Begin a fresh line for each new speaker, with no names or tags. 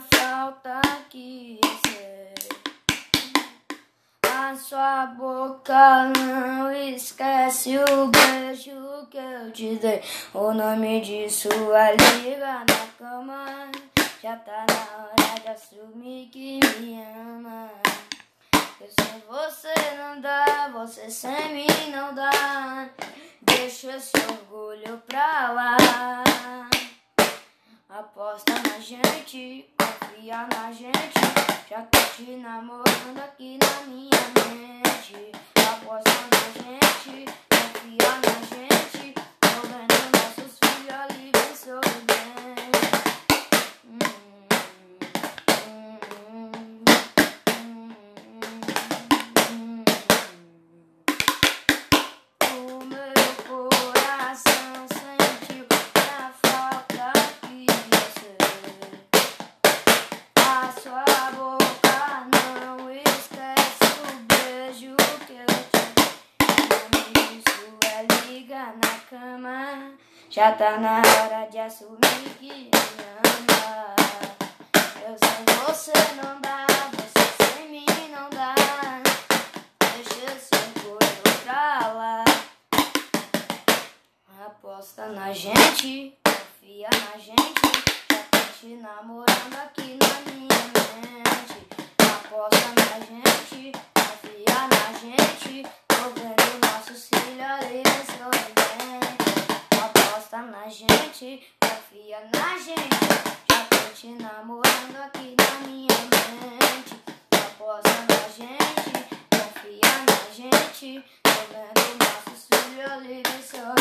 falta que sei. A sua boca não esquece o beijo que eu te dei. O nome disso é liga na cama. Já tá na hora de assumir que me ama. Eu sem você não dá, você sem mim não dá. Deixa esse orgulho pra lá. Gente, confia na gente. Já tô te namorando aqui na cama Já tá na hora de assumir que me ama Eu sem você não dá, você sem mim não dá. Deixa esse orgulho pra lá. Aposta na gente, confia na gente. Já tô te namorando aqui na minha mente. Aposta na gente, confia na gente. Tô vendo nossos filhos ali sorridentes. Aposta na gente, confia na gente. Já tô te namorando aqui na minha mente. Aposta na gente, confia na gente. Tô vendo nossos filhos sorridentes.